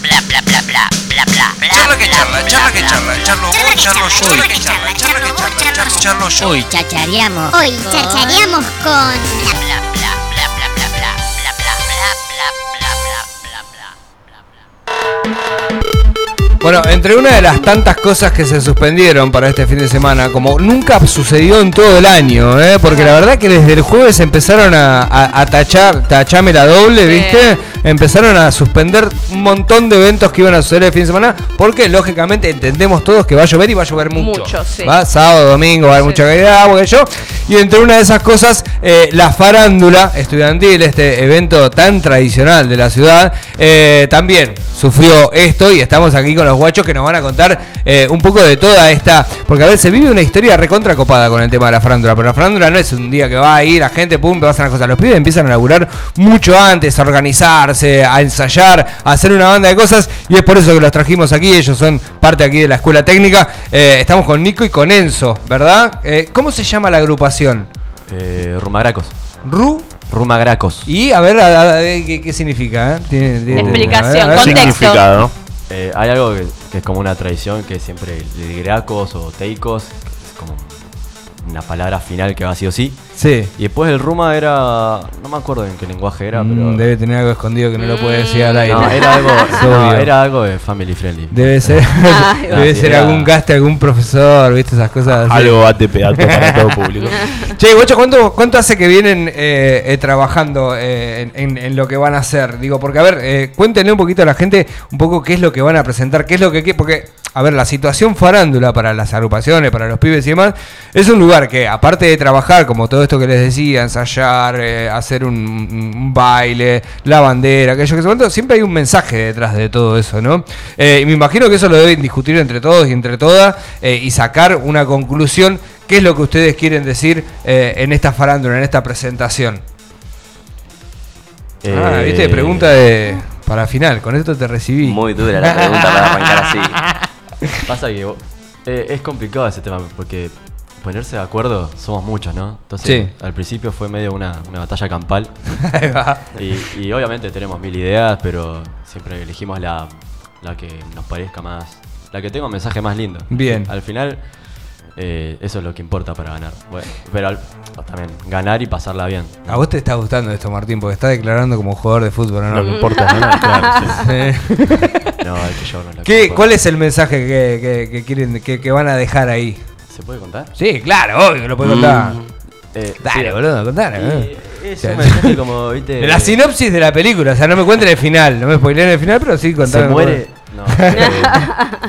bla, bla, bla, bla, bla, bla, bla, bla. Charla que bla, charla, bla, charla que bla, charla, bla, charlo bla, vos, bla, charlo yo, charla, que bla, charla, bla, charlo, charlo yo. Hoy chachareamos. Hoy chachareamos con bla, bla, bla, bla, bla, bla, bla, bla, bla, bla, bla, bla, bla, bla, bla, bla. Bueno, entre una de las tantas cosas que se suspendieron para este fin de semana, como nunca sucedió en todo el año, ¿eh? porque la verdad que desde el jueves empezaron a, a- a tachar, tachame la doble, ¿viste? Empezaron a suspender un montón de eventos que iban a suceder el fin de semana, porque lógicamente entendemos todos que va a llover y va a llover mucho. Mucho, sí. ¿va? Sábado, domingo, va a haber Sí. mucha caída de agua, que yo. Y entre una de esas cosas, eh, la farándula estudiantil, este evento tan tradicional de la ciudad, eh, también sufrió esto y estamos aquí con los guachos que nos van a contar eh, un poco de toda esta. Porque a ver, se vive una historia recontra copada con el tema de la farándula, pero la farándula no es un día que va a ir la gente, pum, te pasan las cosas. Los pibes empiezan a laburar mucho antes, a organizarse, a ensayar, a hacer una banda de cosas y es por eso que los trajimos aquí. Ellos son parte aquí de la escuela técnica. Eh, estamos con Nico y con Enzo, ¿verdad? Eh, ¿Cómo se llama la agrupación? Eh, Rumagracos. Ru Rumagracos. y a ver, a- a- a- ¿qué, qué significa? eh? Tiene- tiene- Explicación, a ver, a ver. contexto. Significado. Eh, hay algo que, es como una tradición que siempre de gracos o teicos, es como una palabra final que va sí o sí. Sí. Y después el Ruma era. No me acuerdo en qué lenguaje era, pero. Mm, debe tener algo escondido que no lo puede decir al aire. No, era algo, no, era algo de family friendly. Debe ser, Ay, debe sí, ser era- algún gaste, algún profesor, ¿viste? Esas cosas así. Algo ATP, alto para todo público. Che, Guacho, ¿cuánto, ¿cuánto hace que vienen eh, eh, trabajando eh, en, en- en lo que van a hacer? Digo, porque a ver, eh, cuéntenle un poquito a la gente un poco qué es lo que van a presentar, qué es lo que... qué- Porque, a ver, la situación farándula para las agrupaciones, para los pibes y demás, es un lugar que, aparte de trabajar, como todo esto que les decía, ensayar, eh, hacer un, un baile, la bandera, aquello que se cuenta, siempre hay un mensaje detrás de todo eso, ¿no? Eh, y me imagino que eso lo deben discutir entre todos y entre todas eh, y sacar una conclusión. ¿Qué es lo que ustedes quieren decir eh, en esta farándula, en esta presentación? Ah, viste, pregunta de para final, con esto te recibí. Muy dura la pregunta para arrancar así. Pasa que eh, es complicado ese tema porque ponerse de acuerdo somos muchos, ¿no? Entonces, Sí. al principio fue medio una, una batalla campal. Y, y obviamente tenemos mil ideas, pero siempre elegimos la, la que nos parezca más. La que tenga un mensaje más lindo. Bien. Al final, eh, eso es lo que importa para ganar. Bueno, pero al- también ganar y pasarla bien. A vos te está gustando esto, Martín, porque está declarando como jugador de fútbol, ¿no? Lo que importa ganar, claro. sí. No, hay que llevarnos la ¿Qué. ¿Cuál es el mensaje que, que- que quieren, que, que van a dejar ahí? ¿Se puede contar? Sí, claro, obvio que lo puedo contar. Eh, Dale, sí, boludo, contar. y es un mensaje como, viste. De la sinopsis de la película, o sea, no me cuenten el final, no me spoileen el final, pero sí se contame. muere. No, eh,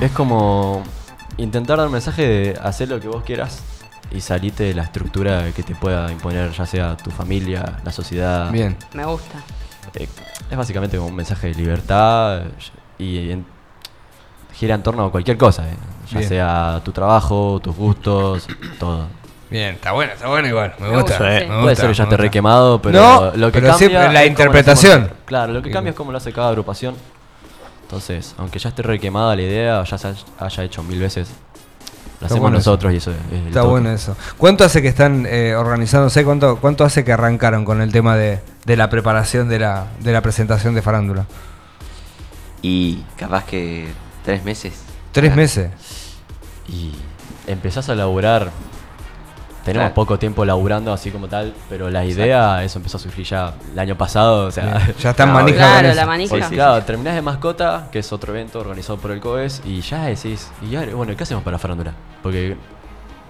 es como intentar dar un mensaje de hacer lo que vos quieras y salirte de la estructura que te pueda imponer, ya sea tu familia, la sociedad. Bien. Me gusta. Eh, es básicamente como un mensaje de libertad y en- gira en torno a cualquier cosa, eh, ya Bien. sea tu trabajo, tus gustos, todo. Bien, está bueno, está bueno igual, me Me gusta. gusta, me sí. gusta, Puede ser que ya esté requemado, pero No, lo que pero cambia siempre la lo interpretación. hacemos- Claro, lo que cambia es cómo lo hace cada agrupación. Entonces, aunque ya esté requemada la idea, o ya se haya hecho mil veces, lo hacemos bueno eso. nosotros y eso es el Está toque. bueno eso. ¿Cuánto hace que están eh, organizándose? ¿Cuánto, ¿Cuánto hace que arrancaron con el tema de, de la preparación de la, de la presentación de Farándula? Y capaz que tres meses. ¿Tres Ah, meses? Y empezás a laburar. Tenemos Claro. poco tiempo laburando así como tal, pero la idea, eso empezó a surgir ya el año pasado. O sea, Bien, Ya están No, manija claro, la manija. Porque, claro, terminás de mascota, que es otro evento organizado por el COES, y ya decís, y ahora, bueno, ¿qué hacemos para farándula? Porque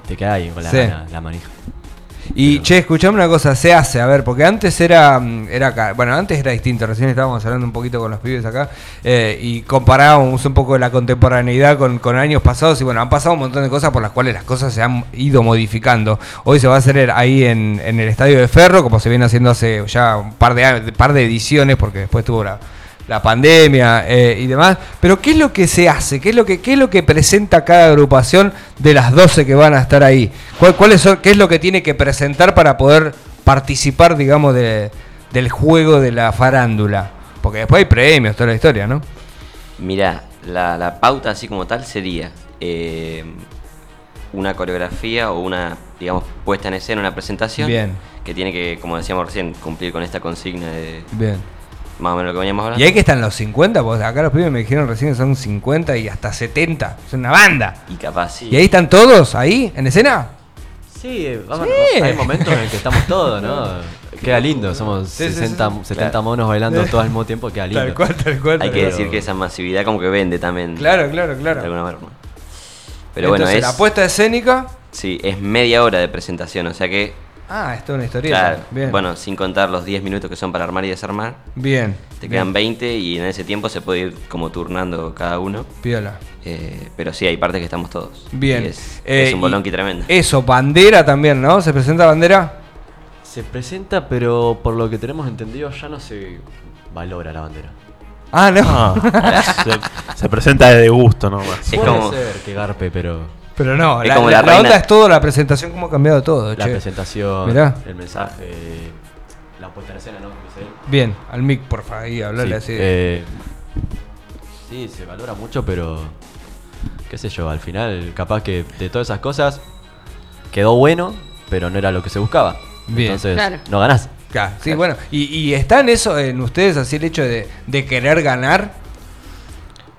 te queda ahí con la, Sí. gana, la manija. Y che, escuchame una cosa, se hace, a ver, porque antes era, mm, era bueno, antes era distinto, recién estábamos hablando un poquito con los pibes acá eh, y comparábamos un poco la contemporaneidad con, con años pasados y bueno, han pasado un montón de cosas por las cuales las cosas se han ido modificando. Hoy se va a hacer ahí en, en el Estadio de Ferro, como se viene haciendo hace ya un par de, par de ediciones, porque después tuvo la, la pandemia eh, y demás. Pero ¿qué es lo que se hace? ¿Qué es lo que, qué es lo que presenta cada agrupación de las 12 que van a estar ahí? ¿Cuál, son, ¿Qué es lo que tiene que presentar para poder participar, digamos, de- del juego de la farándula? Porque después hay premios, toda la historia, ¿no? Mira, la, la pauta así como tal sería eh, una coreografía o una, digamos, puesta en escena, una presentación. Bien. Que tiene que, como decíamos recién, cumplir con esta consigna de, Bien. Más o menos lo que veníamos hablando. Y ahí que están los 50, porque acá los pibes me dijeron recién que son 50 y hasta 70. Es una banda. Y capaz sí. ¿Y ahí están todos ahí en escena? Sí, vamos, Sí. hay momentos en que estamos todos, ¿no? Queda lindo, somos Sí, sí, sí, 60, sí. 70 Claro. monos bailando todo al mismo tiempo, queda lindo. Tal cual, tal cual. Hay que decir que esa masividad como que vende también. Claro, claro, De claro. alguna forma. Pero bueno, es, la puesta escénica. sí, es media hora de presentación, o sea que, Ah, esto es una historia. claro, Bien. bueno, sin contar los 10 minutos que son para armar y desarmar, Bien. te bien. quedan 20 y en ese tiempo se puede ir como turnando cada uno. Piola. Eh, pero sí, hay partes que estamos todos. Bien. Y es, Eh, es un bolonqui tremendo. Eso, bandera también, ¿no? ¿Se presenta bandera? Se presenta, pero por lo que tenemos entendido ya no se valora la bandera. Ah, no. Ah, se, se presenta de gusto nomás. Es Puede como- ser que garpe, pero Pero no, la, como la- la la reina- onda es todo, la presentación, cómo ha cambiado todo, la che. presentación, Mirá. el mensaje, la puesta en escena, ¿no? Bien, al mic, por favor, ahí, hablarle Sí, así. eh, sí, se valora mucho, pero qué sé yo, al final capaz que de todas esas cosas quedó bueno, pero no era lo que se buscaba. Bien. Entonces, Claro. no ganás. Claro, sí, bueno. ¿Y, y está en eso, en ustedes, así el hecho de, de querer ganar?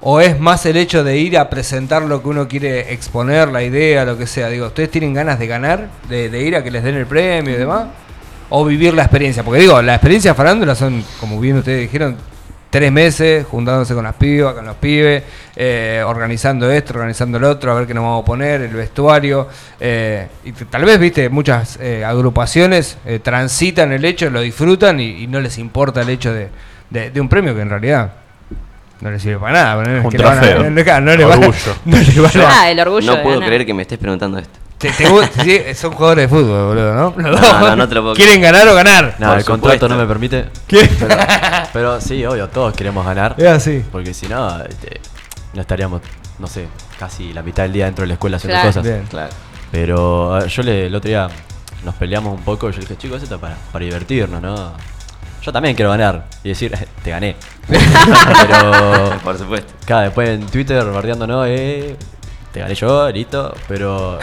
¿O es más el hecho de ir a presentar lo que uno quiere exponer, la idea, lo que sea? Digo, ¿ustedes tienen ganas de ganar? ¿De, de ir a que les den el premio y demás? ¿O vivir la experiencia? Porque digo, la experiencia farándula son, como bien ustedes dijeron, tres meses juntándose con las pibas, con los pibes, eh, organizando esto, organizando lo otro, a ver qué nos vamos a poner, el vestuario. eh, y tal vez, viste, muchas eh, agrupaciones eh, transitan el hecho, lo disfrutan y, y no les importa el hecho de, de- de un premio que en realidad no les sirve para nada. No, es Un que le van a- trofeo. no, no, le van a- Orgullo. no le van a- Ah, el orgullo no puedo creer que me estés preguntando esto. te- te sí, son jugadores de fútbol, boludo, ¿no? Los No, dos no, no te lo puedo ¿Quieren ganar o ganar? No, Por el contrato no me permite. ¿Qué? Pero, pero sí, obvio, todos queremos ganar. Es así. Porque si no, este, no estaríamos, no sé, casi la mitad del día dentro de la escuela haciendo Claro. cosas. Bien. Claro. Pero yo le, el otro día nos peleamos un poco y yo le dije, chicos, esto es para, para divertirnos, ¿no? Yo también quiero ganar y decir, te gané. pero, Por supuesto. claro, después en Twitter bardeándonos, eh, te gané yo, listo, pero...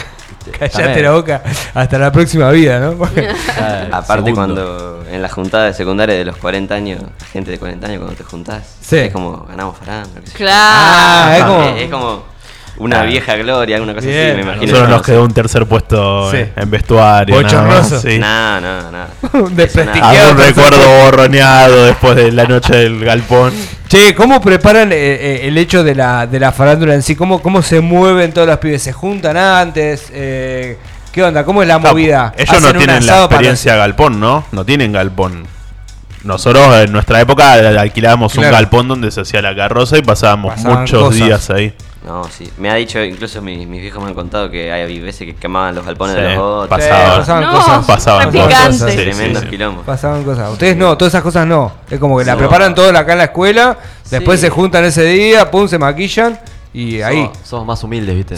Callate también, la boca hasta la próxima vida, ¿no? Aparte segundo. cuando en la juntada de secundaria de los 40 años, gente de 40 años cuando te juntás, Sí. es como ganamos yo. Claro. Ah, es como- Es, es como una vieja gloria, alguna cosa Bien. así, me imagino. yo, nos quedó un tercer puesto Sí. en, vestuario. Bochornoso. sí. No, no, no. Un desprestigiado. Algún recuerdo borroneado después de la noche del galpón. Che, ¿cómo preparan eh, eh, el hecho de la, de la farándula en sí? ¿Cómo, ¿Cómo se mueven todos los pibes? ¿Se juntan antes? Eh, ¿Qué onda? ¿Cómo es la movida? Ellos ¿Hacen no tienen la para- experiencia galpón, ¿no? No tienen galpón. Nosotros en nuestra época alquilábamos Claro. un galpón donde se hacía la carroza y pasábamos Pasaban muchos cosas. días ahí. No, sí. Me ha dicho, incluso mi- mis viejos me han contado que hay veces que quemaban los galpones de los otros. Sí, Pasaba. pasaban No, cosas. Pasaban cosas. Sí, Tremendos sí. quilombos. Pasaban cosas. Ustedes no, todas esas cosas no. Es como que la preparan toda acá en la escuela, después Sí. se juntan ese día, pum, se maquillan y ahí. Somos, somos más humildes, ¿viste?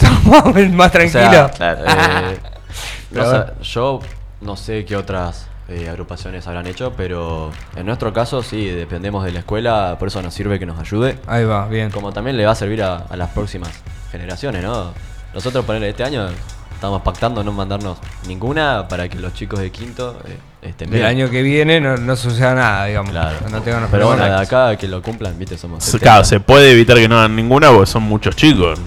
más O tranquilo. sea, Claro. eh, no yo no sé qué otras eh, agrupaciones habrán hecho, pero en nuestro caso sí, dependemos de la escuela, por eso nos sirve que nos ayude. Ahí va, bien. Como también le va a servir a, a las próximas generaciones, ¿no? Nosotros, ponerle este año, estamos pactando no mandarnos ninguna para que los chicos de quinto eh, estén Del bien. año que viene no, no suceda nada, digamos. Claro. No tengan los Pero bueno, de acá que lo cumplan, ¿viste? Somos. S- 70. Claro, se puede evitar que no hagan ninguna porque son muchos chicos.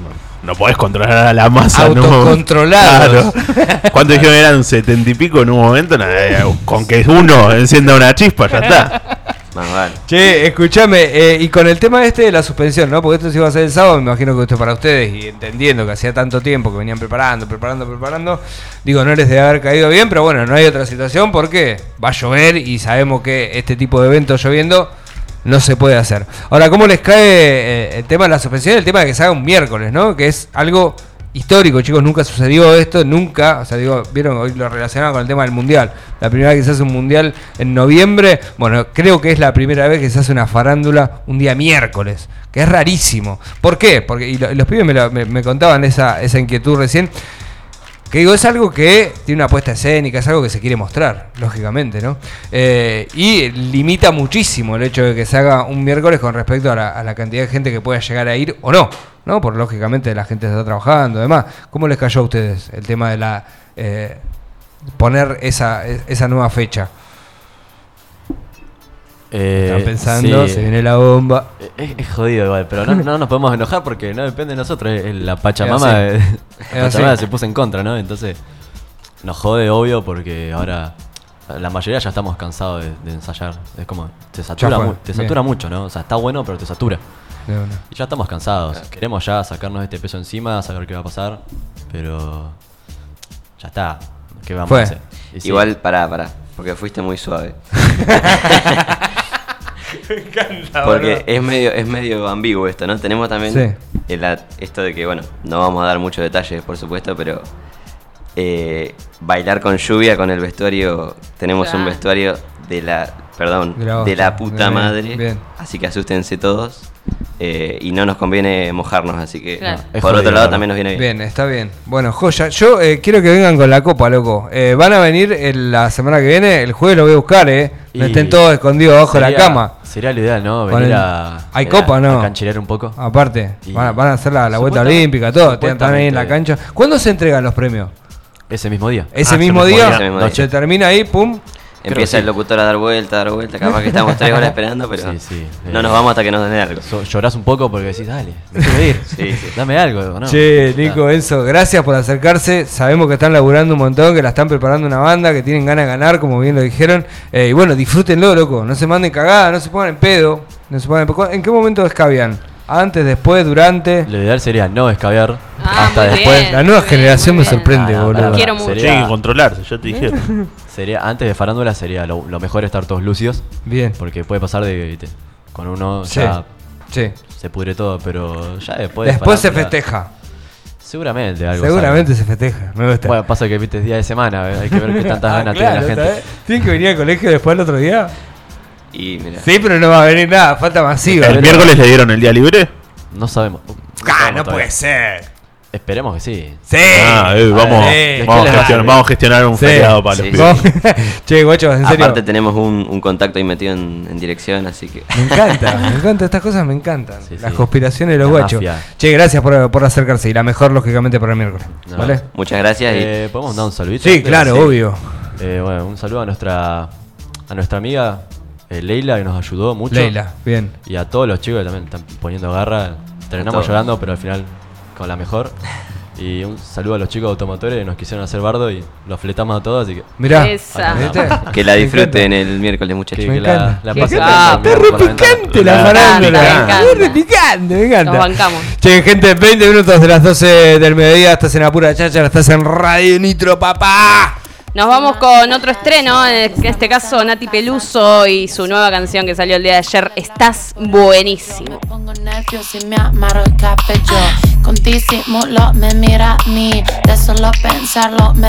No, no podés controlar a la masa. ¿no? Autocontrolados. Claro. ¿Cuántos dijeron eran setenta y pico en un momento? Eh, con que uno encienda una chispa, ya está. Más vale. Che, escúchame, eh, y con el tema este de la suspensión, ¿no? Porque esto se iba a hacer el sábado, me imagino que esto es para ustedes, y entendiendo que hacía tanto tiempo que venían preparando, preparando, preparando, digo, no les debe haber caído bien, pero bueno, no hay otra situación porque va a llover y sabemos que este tipo de eventos lloviendo no se puede hacer. Ahora, ¿cómo les cae eh, el tema de la suspensión? El tema de que se haga un miércoles, ¿no? Que es algo histórico, chicos, nunca sucedió esto, nunca, o sea, digo, vieron, hoy lo relacionaban con el tema del mundial. La primera vez que se hace un mundial en noviembre, bueno, creo que es la primera vez que se hace una farándula un día miércoles, que es rarísimo. ¿Por qué? Porque y lo- y los pibes me, lo- me contaban esa, esa inquietud recién. Que digo, es algo que tiene una puesta escénica, es algo que se quiere mostrar, lógicamente, ¿no? Eh, y limita muchísimo el hecho de que se haga un miércoles con respecto a la, cantidad de gente que pueda llegar a ir o no, ¿no? Por lógicamente la gente está trabajando, además. ¿Cómo les cayó a ustedes el tema de la eh, poner esa, esa nueva fecha? Eh, Están pensando, sí. se viene la bomba. Es, es jodido igual, pero no, no nos podemos enojar porque no depende de nosotros. es- es La Pachamama, Es la Pachamama se puso en contra, ¿no? Entonces nos jode, obvio, porque ahora la mayoría ya estamos cansados de, de ensayar. Es como, te satura, mu- te satura mucho, ¿no? O sea, está bueno, pero te satura. Y ya estamos cansados. Queremos ya sacarnos este peso encima, saber qué va a pasar, pero ya está. ¿Qué vamos Fue. a hacer? Y sí, Igual, pará, pará, porque fuiste muy suave. Porque es medio, es medio ambiguo esto, ¿no? Tenemos también Sí. el a- esto de que, bueno, no vamos a dar muchos detalles, por supuesto, pero eh, bailar con lluvia, con el vestuario, tenemos un vestuario de la, perdón, De la de hostia. la puta Bien, madre. bien. Así que asústense todos. eh, y no nos conviene mojarnos, así que Claro. Por otro lado también nos viene bien. Bien, está bien. Bueno, joya. Yo eh, quiero que vengan con la copa, loco. Eh, van a venir el- la semana que viene. El jueves lo voy a buscar, ¿eh? No Y estén todos escondidos abajo de la cama. Sería lo ideal, ¿no? Venir el- a. ¿Hay a- copa no? A canchilear un poco. Aparte, Y- van a, van a hacer la, la vuelta olímpica, todo. Están ahí en la cancha. ¿Cuándo se entregan los premios? Ese mismo día. Ese ese mismo día. día. Ese mismo día. Se termina ahí, pum. Empieza que el locutor a dar vuelta, a dar vuelta. Capaz que estamos tres horas esperando, pero Sí, sí, no nos vamos hasta que nos den algo. So- llorás un poco porque decís, dale, me quiero ir. Sí, sí. Dame algo, ¿no? Che, Nico, Enzo, gracias por acercarse. Sabemos que están laburando un montón, que la están preparando una banda, que tienen ganas de ganar, como bien lo dijeron. Eh, y bueno, disfrútenlo, loco. No se manden cagadas, no se pongan en pedo. No se pongan en, pedo. ¿En qué momento escabian? ¿Antes, después, durante? Lo ideal sería no escabiar Ah, hasta después. bien. La nueva generación me sorprende, Ah, no, boludo. Quiero mucho. Sería- Tienen que controlarse, ya te dijeron. Sería, antes de farándula sería lo, lo mejor estar todos lucios. Bien. Porque puede pasar de que viste, con uno Sí. ya Sí. se pudre todo, pero ya después. de Después se festeja. Seguramente algo. Seguramente se festeja. Me gusta. Bueno, pasa que viste es día de semana, eh, hay que ver qué tantas Ah, ganas claro, tiene la gente. ¿sabes? ¿Tienen que venir al colegio después el otro día? Y mira, Sí, pero no va a venir nada. Falta masiva. ¿El miércoles le dieron el día libre? No sabemos. No Ah, sabemos no puede ser. Esperemos que sí. Sí. Ah, eh, vamos, Sí. vamos, a gestionar, vamos a gestionar un Sí. feriado para Sí, los sí. pibes. Che, guachos, en serio. aparte tenemos un, un contacto ahí metido en, en dirección, así que Me encanta, me encanta, estas cosas me encantan. Sí, Las conspiraciones de los La guachos. mafia. Che, gracias por, por acercarse y la mejor, lógicamente, para el miércoles. No. ¿Vale? muchas gracias. y- Eh, ¿Podemos dar un saludito? Sí, claro, Sí. obvio. Eh, bueno, un saludo a nuestra a nuestra amiga eh, Leila que nos ayudó mucho. Leila, bien. Y a todos los chicos que también están poniendo garra. Terminamos llorando, pero al final con la mejor. Y un saludo a los chicos automotores que nos quisieron hacer bardo y los fletamos a todos, así que Mirá. Esa. que la disfruten el miércoles, que, muchachos. Me que la, la pasen bien, Está re picante la Me farándula. encanta. Está re picante, me encanta. Nos bancamos. Che, gente, 20 minutos de las 12 del mediodía. Estás en Apura Chacha, estás en Radio Nitro, papá. Nos vamos con otro estreno, en este caso Nati Peluso y su nueva canción que salió el día de ayer, Estás buenísimo. Me pongo nervioso y me amarro el cabello Con disimulo me mira a mí De solo pensarlo me